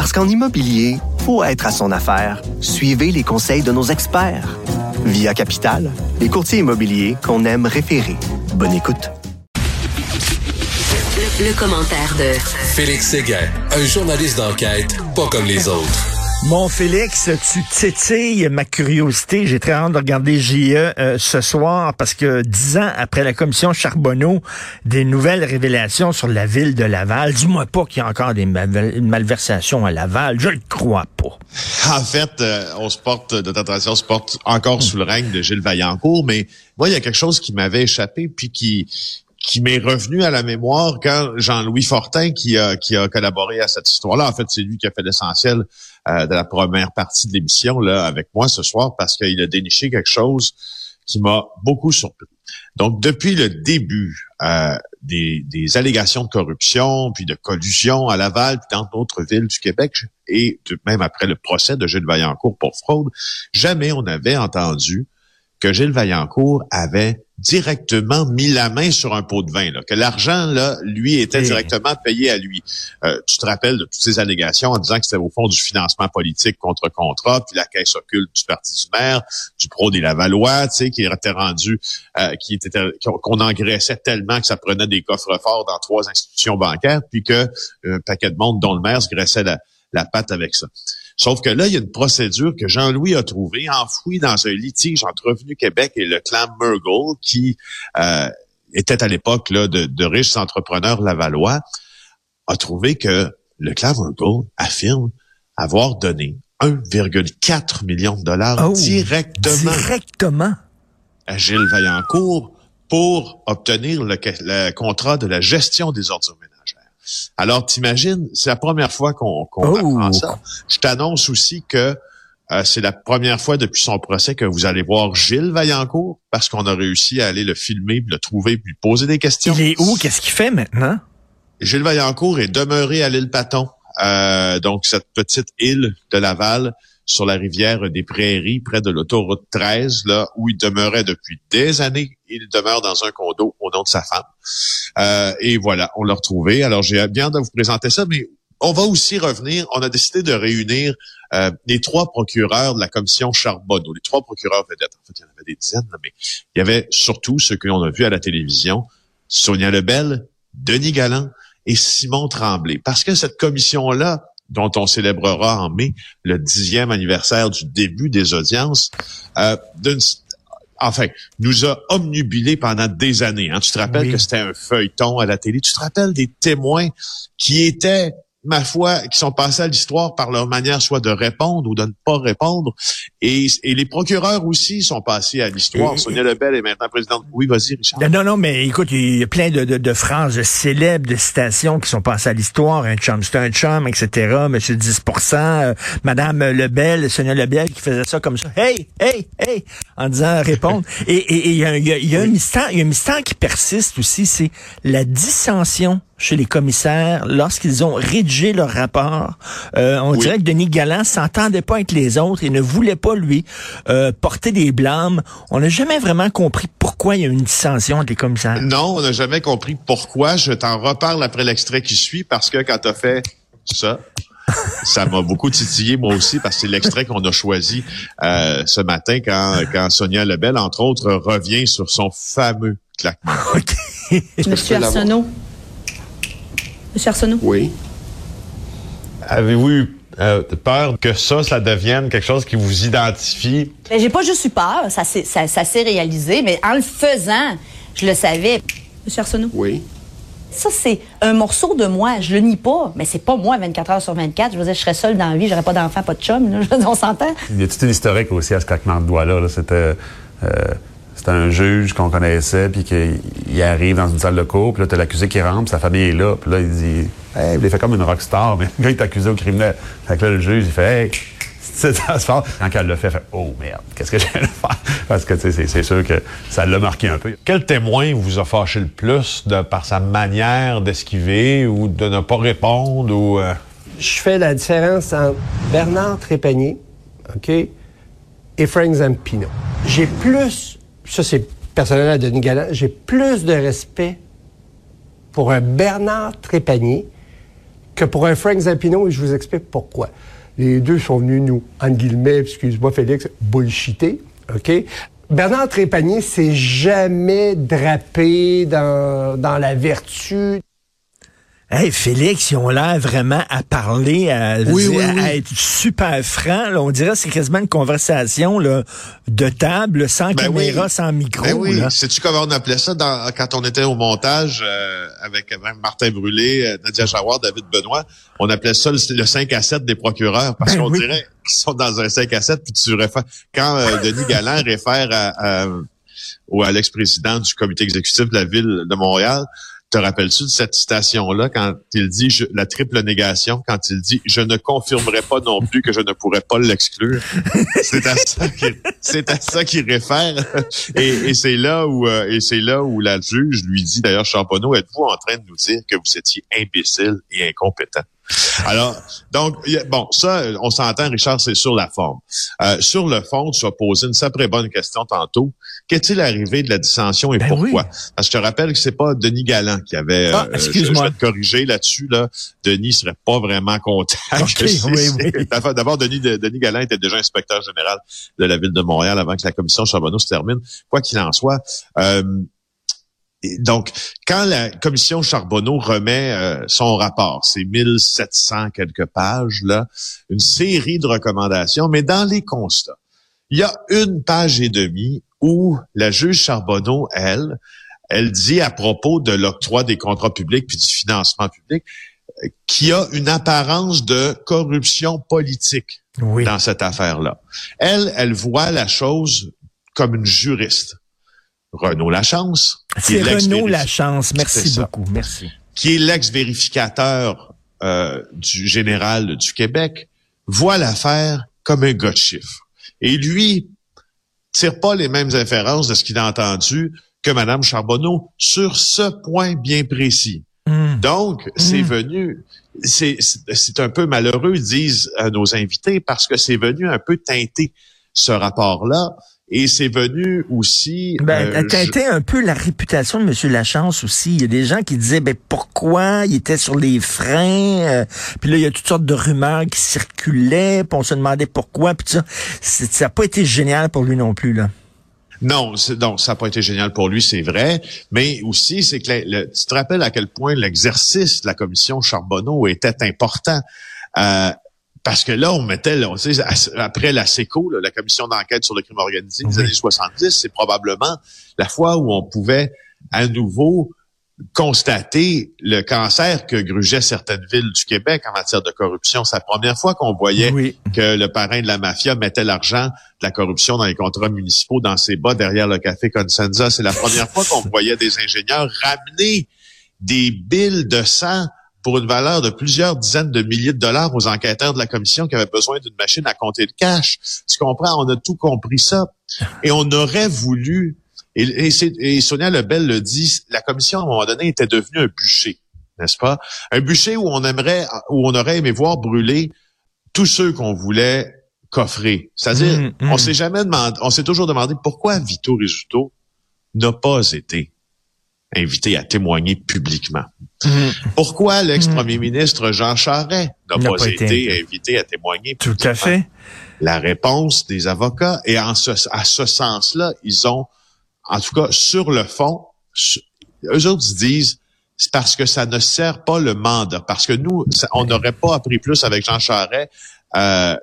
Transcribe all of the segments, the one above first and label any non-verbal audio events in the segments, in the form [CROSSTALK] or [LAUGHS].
Parce qu'en immobilier, faut être à son affaire. Suivez les conseils de nos experts. Via Capital, les courtiers immobiliers qu'on aime référer. Bonne écoute. Le, commentaire de Félix Séguin, un journaliste d'enquête pas comme les [LAUGHS] autres. Mon Félix, tu titilles ma curiosité. J'ai très hâte de regarder JE euh, ce soir parce que dix ans après la commission Charbonneau, des nouvelles révélations sur la ville de Laval. Dis-moi pas qu'il y a encore des malversations à Laval. Je le crois pas. [LAUGHS] En fait, euh, on se porte, notre attention se porte encore sous le règne de Gilles Vaillancourt, mais moi, il y a quelque chose qui m'avait échappé puis qui, qui m'est revenu à la mémoire quand Jean-Louis Fortin, qui a, qui a collaboré à cette histoire-là, en fait, c'est lui qui a fait l'essentiel euh, de la première partie de l'émission là avec moi ce soir parce qu'il a déniché quelque chose qui m'a beaucoup surpris. Donc, depuis le début euh, des, des, allégations de corruption, puis de collusion à Laval, puis dans d'autres villes du Québec, et même après le procès de Gilles Vaillancourt pour fraude, jamais on avait entendu que Gilles Vaillancourt avait directement mis la main sur un pot de vin, là, que l'argent, là, lui, était directement payé à lui. Euh, tu te rappelles de toutes ces allégations en disant que c'était au fond du financement politique contre contrat, puis la caisse occulte du parti du maire, du pro des Lavallois, tu sais, qui était rendu, euh, qui était qu'on engraissait tellement que ça prenait des coffres forts dans trois institutions bancaires, puis que euh, un paquet de monde, dont le maire, se graissait la, la patte avec ça. Sauf que là, il y a une procédure que Jean-Louis a trouvée, enfouie dans un litige entre Revenu Québec et le clan Murgle, qui euh, était à l'époque de, de riches entrepreneurs lavallois, a trouvé que le clan Murgle affirme avoir donné 1,4 million de dollars oh, directement, directement? à Gilles Vaillancourt pour obtenir le, le contrat de la gestion des ordures alors, t'imagines, c'est la première fois qu'on qu oh. apprend ça. Je t'annonce aussi que euh, c'est la première fois depuis son procès que vous allez voir Gilles Vaillancourt parce qu'on a réussi à aller le filmer, le trouver, puis lui poser des questions. Il est où? Qu'est-ce qu'il fait maintenant? Gilles Vaillancourt est demeuré à l'île Paton, euh, donc cette petite île de Laval sur la rivière des Prairies, près de l'autoroute 13, là où il demeurait depuis des années. Il demeure dans un condo au nom de sa femme. Euh, et voilà, on l'a retrouvé. Alors, j'ai bien de vous présenter ça, mais on va aussi revenir. On a décidé de réunir euh, les trois procureurs de la commission Charbonneau, les trois procureurs vedettes. En fait, il y en avait des dizaines, mais il y avait surtout ceux que l'on a vus à la télévision, Sonia Lebel, Denis Galland et Simon Tremblay. Parce que cette commission-là, dont on célébrera en mai le dixième anniversaire du début des audiences, euh, enfin, nous a omnubilé pendant des années. Hein. Tu te rappelles que c'était un feuilleton à la télé. Tu te rappelles des témoins qui étaient ma foi, qui sont passés à l'histoire par leur manière soit de répondre ou de ne pas répondre. Et, et les procureurs aussi sont passés à l'histoire. Sonia Lebel est maintenant présidente. Oui, vas-y, Richard. Non, non, mais écoute, il y a plein de, de, de phrases célèbres, de citations qui sont passées à l'histoire. Un chum, c'est un chum, etc. Monsieur 10 euh, Madame Lebel, Sonia Lebel qui faisait ça comme ça. Hey, hey, hey, en disant répondre. [LAUGHS] et il y, a, y, a, y a un mystère, il y a un mystère qui persiste aussi, c'est la dissension chez les commissaires lorsqu'ils ont rédigé leur rapport. Euh, on dirait que Denis Galland s'entendait pas avec les autres et ne voulait pas lui euh, porter des blâmes. On n'a jamais vraiment compris pourquoi il y a une dissension entre les commissaires. Non, on n'a jamais compris pourquoi. Je t'en reparle après l'extrait qui suit parce que quand tu as fait ça, [LAUGHS] ça m'a beaucoup titillé moi aussi parce que c'est l'extrait qu'on a choisi euh, ce matin quand, quand Sonia Lebel, entre autres, revient sur son fameux claquement. [LAUGHS] Monsieur Arsenault? Monsieur Arsenault? Oui. Avez-vous eu euh, peur que ça, ça devienne quelque chose qui vous identifie? Ben, j'ai pas juste eu peur, ça s'est ça, ça réalisé, mais en le faisant, je le savais. Monsieur Arsenault? Oui. Ça, c'est un morceau de moi. Je le nie pas, mais c'est pas moi 24 heures sur 24. Je veux dire, je serais seule dans la vie, j'aurais pas d'enfant, pas de chum. Là. [LAUGHS] On s'entend? Il y a toute une historique aussi à ce claquement de doigts-là. C'était... Euh, c'était un juge qu'on connaissait, puis qu'il arrive dans une salle de cours, puis là, t'as l'accusé qui rentre, puis sa famille est là, puis là, il dit « Hey, il fait comme une rockstar, [LAUGHS] mais le gars, est accusé au criminel. » Fait que là, le juge, il fait « Hey, [LAUGHS] ça se passe. Quand elle l'a fait, elle fait Oh merde, qu'est-ce que j'ai à faire? [LAUGHS] Parce que c'est sûr que ça l'a marqué un peu. Quel témoin vous a fâché le plus de, par sa manière d'esquiver ou de ne pas répondre ou. Euh? Je fais la différence entre Bernard Trépanier, OK, et Frank Zampino. J'ai plus, ça c'est personnel à Denis Galland, j'ai plus de respect pour un Bernard Trépanier que pour un Frank Zampino et je vous explique pourquoi. Les deux sont venus nous, en guillemets, excuse-moi Félix, bullshiter, OK? Bernard Trépanier s'est jamais drapé dans, dans la vertu. Hey, Félix, ils ont l'air vraiment à parler, à, être super francs. On dirait que c'est quasiment une conversation là, de table, sans ben caméra, sans micro. Ben oui, sais-tu comment on appelait ça dans, quand on était au montage euh, avec Martin Brûlé, euh, Nadia Jawar, David Benoît? On appelait ça le, 5 à 7 des procureurs parce ben qu'on dirait qu'ils sont dans un 5 à 7 puis tu réfères... Quand euh, Denis Galland réfère à, à, à l'ex-président du comité exécutif de la ville de Montréal, te rappelles-tu de cette citation-là quand il dit la triple négation, quand il dit je ne confirmerai pas non plus que je ne pourrais pas l'exclure. [LAUGHS] c'est à ça qu'il, réfère. Et, et c'est là où euh, et c'est là où la juge lui dit d'ailleurs Champonneau, êtes-vous en train de nous dire que vous étiez imbécile et incompétent? Alors, donc, bon, ça, on s'entend, Richard, c'est sur la forme. Euh, sur le fond, tu as posé une très bonne question tantôt. Qu'est-il arrivé de la dissension et ben pourquoi? Parce que je te rappelle que c'est pas Denis Galland qui avait... Ah, euh, excuse-moi. Je, vais te corriger là-dessus. Là. Denis serait pas vraiment content. [LAUGHS] D'abord, Denis, Denis Galland était déjà inspecteur général de la Ville de Montréal avant que la commission Charbonneau se termine. Quoi qu'il en soit... Euh, donc, quand la commission Charbonneau remet euh, son rapport, c'est 1700 quelques pages, là, une série de recommandations, mais dans les constats, il y a une page et demie où la juge Charbonneau, elle, elle dit à propos de l'octroi des contrats publics puis du financement public euh, qu'il y a une apparence de corruption politique dans cette affaire-là. Elle, elle voit la chose comme une juriste. Renaud Lachance. C'est Renaud Lachance, merci beaucoup, merci. Qui est l'ex-vérificateur euh, du général du Québec, voit l'affaire comme un gars de chiffre. Et lui tire pas les mêmes inférences de ce qu'il a entendu que Mme Charbonneau sur ce point bien précis. Hmm. Donc, c'est hmm. venu, c'est un peu malheureux, disent nos invités, parce que c'est venu un peu teinter ce rapport-là et c'est venu aussi... Ben, euh, teinté un peu la réputation de M. Lachance aussi. Il y a des gens qui disaient, ben pourquoi il était sur les freins? Euh, puis là, il y a toutes sortes de rumeurs qui circulaient, puis on se demandait pourquoi. Puis ça, ça n'a pas été génial pour lui non plus, là. Non, donc ça n'a pas été génial pour lui, c'est vrai. Mais aussi, c'est que tu te rappelles à quel point l'exercice de la commission Charbonneau était important. Euh, parce que là, on mettait, là, on sait, après la SECO, la commission d'enquête sur le crime organisé des années 70, c'est probablement la fois où on pouvait à nouveau constater le cancer que grugeaient certaines villes du Québec en matière de corruption. C'est la première fois qu'on voyait que le parrain de la mafia mettait l'argent de la corruption dans les contrats municipaux dans ses bas derrière le café Consenza. C'est la première fois qu'on voyait des ingénieurs ramener des billes de sang pour une valeur de plusieurs dizaines de milliers de dollars aux enquêteurs de la commission qui avaient besoin d'une machine à compter le cash. Tu comprends? On a tout compris ça. [LAUGHS] Et on aurait voulu, et, et, Sonia Lebel le dit, la commission, à un moment donné, était devenue un bûcher, n'est-ce pas? Un bûcher où on aimerait, où on aurait aimé voir brûler tous ceux qu'on voulait coffrer. C'est-à-dire, mmh, mmh. on s'est jamais demandé, on s'est toujours demandé pourquoi Vito Rizzuto n'a pas été invité à témoigner publiquement. Mhm. Pourquoi l'ex-premier mhm. ministre Jean Charest n'a pas, été, invité à témoigner Tout à fait. La réponse des avocats, et en ce, à ce sens-là, ils ont, en tout cas, sur le fond, eux autres disent, c'est parce que ça ne sert pas le mandat, parce que nous, on n'aurait pas appris plus avec Jean Charest euh,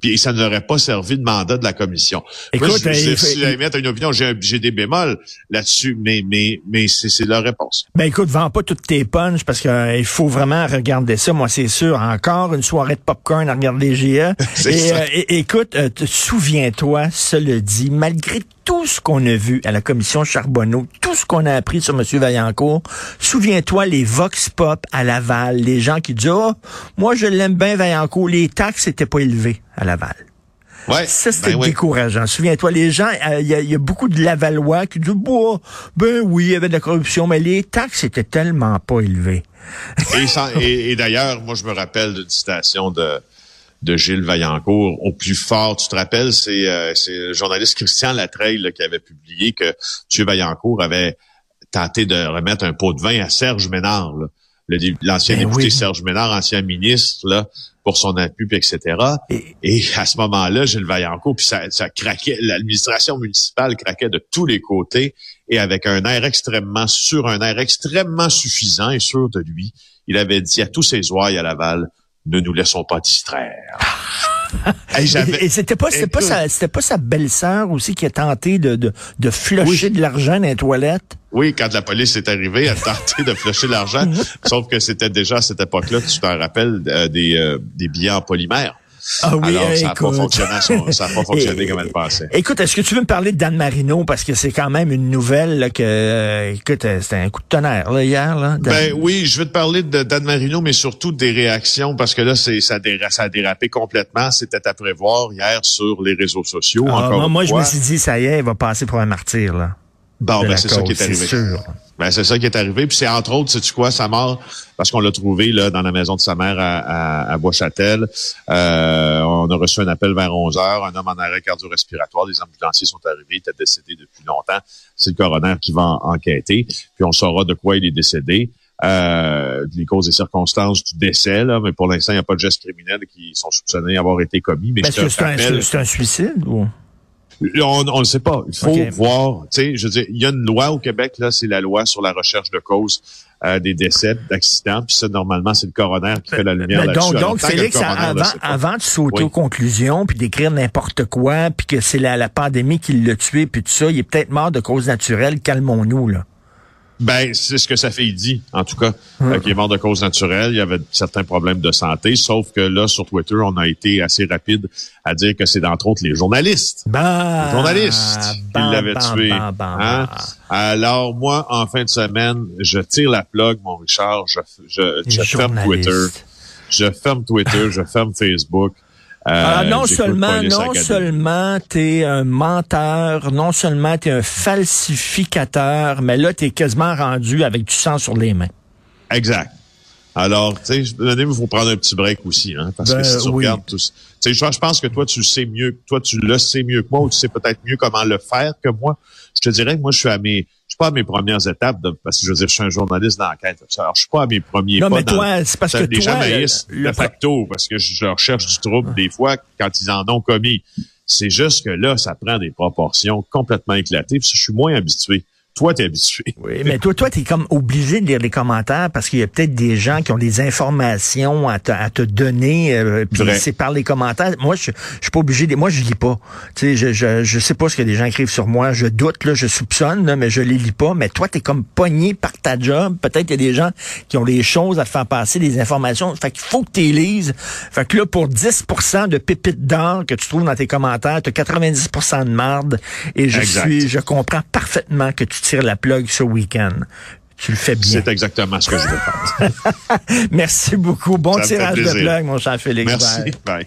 puis ça n'aurait pas servi de mandat de la commission. Moi, Écoute, je, je- si une opinion, j'ai, des bémols là-dessus, mais mais mais c'est, c'est la réponse. Ben écoute, vends pas toutes tes punches parce qu'il faut vraiment regarder ça. Moi, c'est sûr. Encore une soirée de popcorn à regarder GA. [LAUGHS] Et, euh, et- écoute, euh, souviens-toi, cela dit, malgré tout ce qu'on a vu à la commission Charbonneau, tout ce qu'on a appris sur M. Vaillancourt, souviens-toi les vox pop à Laval, les gens qui disent, oh, moi je l'aime bien Vaillancourt, les taxes n'étaient pas élevées à Laval. Ouais. Ça, c'était ben oui. décourageant. Souviens-toi, les gens, euh, il y, a- il y a beaucoup de Lavallois qui disent, bah, ben oui, il y avait de la corruption, mais les taxes étaient tellement pas élevées. Et- [LAUGHS] et d'ailleurs, moi, je me rappelle d'une citation de, de Gilles Vaillancourt au plus fort. Tu te rappelles, c'est euh, c'est le journaliste Christian Latreille là, qui avait publié que M. Vaillancourt avait tenté de remettre un pot de vin à Serge Ménard, l'ancien Ben député oui. Serge Ménard, ancien ministre, là, pour son appui, puis etc. Et- Et à ce moment-là, Gilles Vaillancourt, puis ça, ça craquait, l'administration municipale craquait de tous les côtés et avec un air extrêmement sûr, un air extrêmement suffisant et sûr de lui, il avait dit à tous ses ouailles à Laval, ne nous laissons pas distraire. [LAUGHS] Hey, Et, et c'était pas, c'était pas sa, c'était pas sa belle-sœur aussi qui a tenté de, de, de flusher de l'argent dans les toilettes? Oui, quand la police est arrivée, elle a tenté de flusher l'argent, [LAUGHS] sauf que c'était déjà à cette époque-là, tu t'en rappelles, euh, des, euh, des billets en polymère. Ah oui, Alors, ça n'a pas fonctionné, son- ça a pas [LAUGHS] fonctionné comme elle pensait. Écoute, est-ce que tu veux me parler de Dan Marino? Parce que c'est quand même une nouvelle là, que, euh, écoute, euh, c'était un coup de tonnerre là, hier. Là, Dan- Ben oui, je veux te parler de Dan Marino, mais surtout des réactions, parce que là, c'est ça, a déra- ça a dérapé complètement. C'était à prévoir hier sur les réseaux sociaux. Ah, encore moi, moi, je me suis dit, ça y est, il va passer pour un martyr. Là, Bon, ben c'est ça qui est arrivé. Sûr. Ben, c'est ça qui est arrivé. Puis c'est entre autres, sais-tu quoi, sa mort, parce qu'on l'a trouvé là dans la maison de sa mère à, à, à Bois-Châtel. Euh, on a reçu un appel vers 11 heures. Un homme en arrêt cardio-respiratoire. Les ambulanciers sont arrivés. Il était décédé depuis longtemps. C'est le coroner qui va en- enquêter. Puis on saura de quoi il est décédé. Euh, les causes et circonstances du décès, là, mais pour l'instant, il n'y a pas de gestes criminels qui sont soupçonnés d'avoir été commis. Mais Ben, c'est un, un suicide ou? On ne sait pas. Il faut Ok. voir. Tu sais, je veux dire, il y a une loi au Québec là, c'est la loi sur la recherche de cause euh, des décès, d'accidents. Puis ça, normalement, c'est le coroner qui fait la lumière là-dessus. donc, donc le Félix, le avant, avant de sauter Oui. aux conclusions, puis d'écrire n'importe quoi, puis que c'est la, la pandémie qui l'a tué, puis tout ça, il est peut-être mort de cause naturelle. Calmons-nous, là. Ben, c'est ce que ça fait, il dit, en tout cas, euh, qu'il est mort de cause naturelle. Il y avait certains problèmes de santé, sauf que là, sur Twitter, on a été assez rapide à dire que c'est d'entre autres les journalistes. Bah, Les journalistes qui bah, l'avaient bah, tué. bah, hein? Alors, moi, en fin de semaine, je tire la plug, mon Richard. Je, je, je ferme. Twitter. Je ferme Twitter, je ferme Facebook. Euh, Ah, non seulement, non seulement t'es un menteur, non seulement t'es un falsificateur, mais là t'es quasiment rendu avec du sang sur les mains. Exact. Alors, tu sais, il faut prendre un petit break aussi, hein, parce Ben, que si tu oui. regardes tout ça- tu sais, je, je pense que toi, tu le sais mieux, toi, tu le sais mieux que moi, ou tu sais peut-être mieux comment le faire que moi. Je te dirais que moi, je suis à mes, je suis pas à mes premières étapes, de, parce que je veux dire, je suis un journaliste d'enquête. Alors, je suis pas à mes premiers Non, pas mais dans- toi, c'est parce que les toi, gens le- m'haïssent le de facto parce que je leur cherche du trouble des fois quand ils en ont commis. C'est juste que là, ça prend des proportions complètement éclatées. Puis je suis moins habitué. Toi, t'es habitué. [LAUGHS] Oui, mais toi, toi, t'es comme obligé de lire les commentaires parce qu'il y a peut-être des gens qui ont des informations à te, à te donner. euh, puis c'est par les commentaires. Moi, je, je suis pas obligé. De, moi, je lis pas. Tu sais, je, je, je sais pas ce que les gens écrivent sur moi. Je doute, là, je soupçonne, là, mais je les lis pas. Mais toi, t'es comme pogné par ta job. Peut-être qu'il y a des gens qui ont des choses à te faire passer, des informations. Fait qu'il faut que tu les lises. Fait que là, pour 10% de pépites d'or que tu trouves dans tes commentaires, t'as 90% de marde. Et je Exact. suis, je comprends parfaitement que tu tires la plug ce week-end. Tu le fais bien. C'est exactement ce que je veux faire. [LAUGHS] Merci beaucoup. Bon Ça tirage de plug, mon cher Félix. Merci. Bye. Bye.